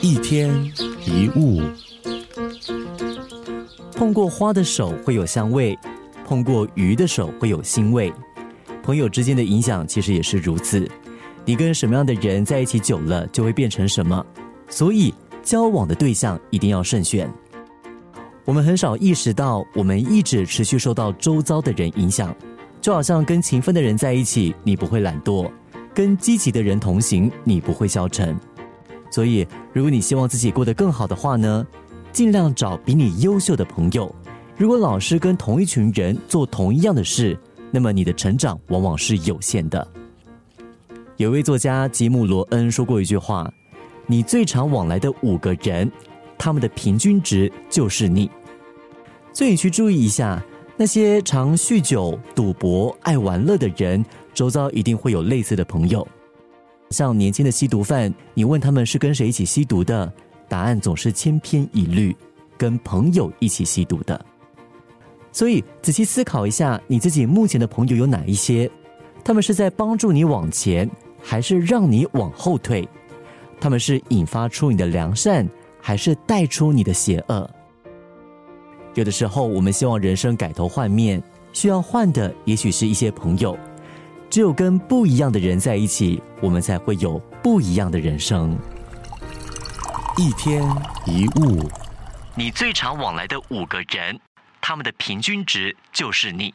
一天一物，碰过花的手会有香味，碰过鱼的手会有腥味。朋友之间的影响其实也是如此。你跟什么样的人在一起久了，就会变成什么。所以，交往的对象一定要慎选。我们很少意识到，我们一直持续受到周遭的人影响。就好像跟勤奋的人在一起，你不会懒惰；跟积极的人同行，你不会消沉。所以，如果你希望自己过得更好的话呢，尽量找比你优秀的朋友。如果老是跟同一群人做同一样的事，那么你的成长往往是有限的。有位作家吉姆·罗恩说过一句话：“你最常往来的五个人，他们的平均值就是你。”所以去注意一下。那些常酗酒、赌博、爱玩乐的人，周遭一定会有类似的朋友。像年轻的吸毒犯，你问他们是跟谁一起吸毒的，答案总是千篇一律，跟朋友一起吸毒的。所以仔细思考一下，你自己目前的朋友有哪一些？他们是在帮助你往前，还是让你往后退？他们是引发出你的良善，还是带出你的邪恶？有的时候，我们希望人生改头换面，需要换的也许是一些朋友。只有跟不一样的人在一起，我们才会有不一样的人生。一天一物，你最常往来的五个人，他们的平均值就是你。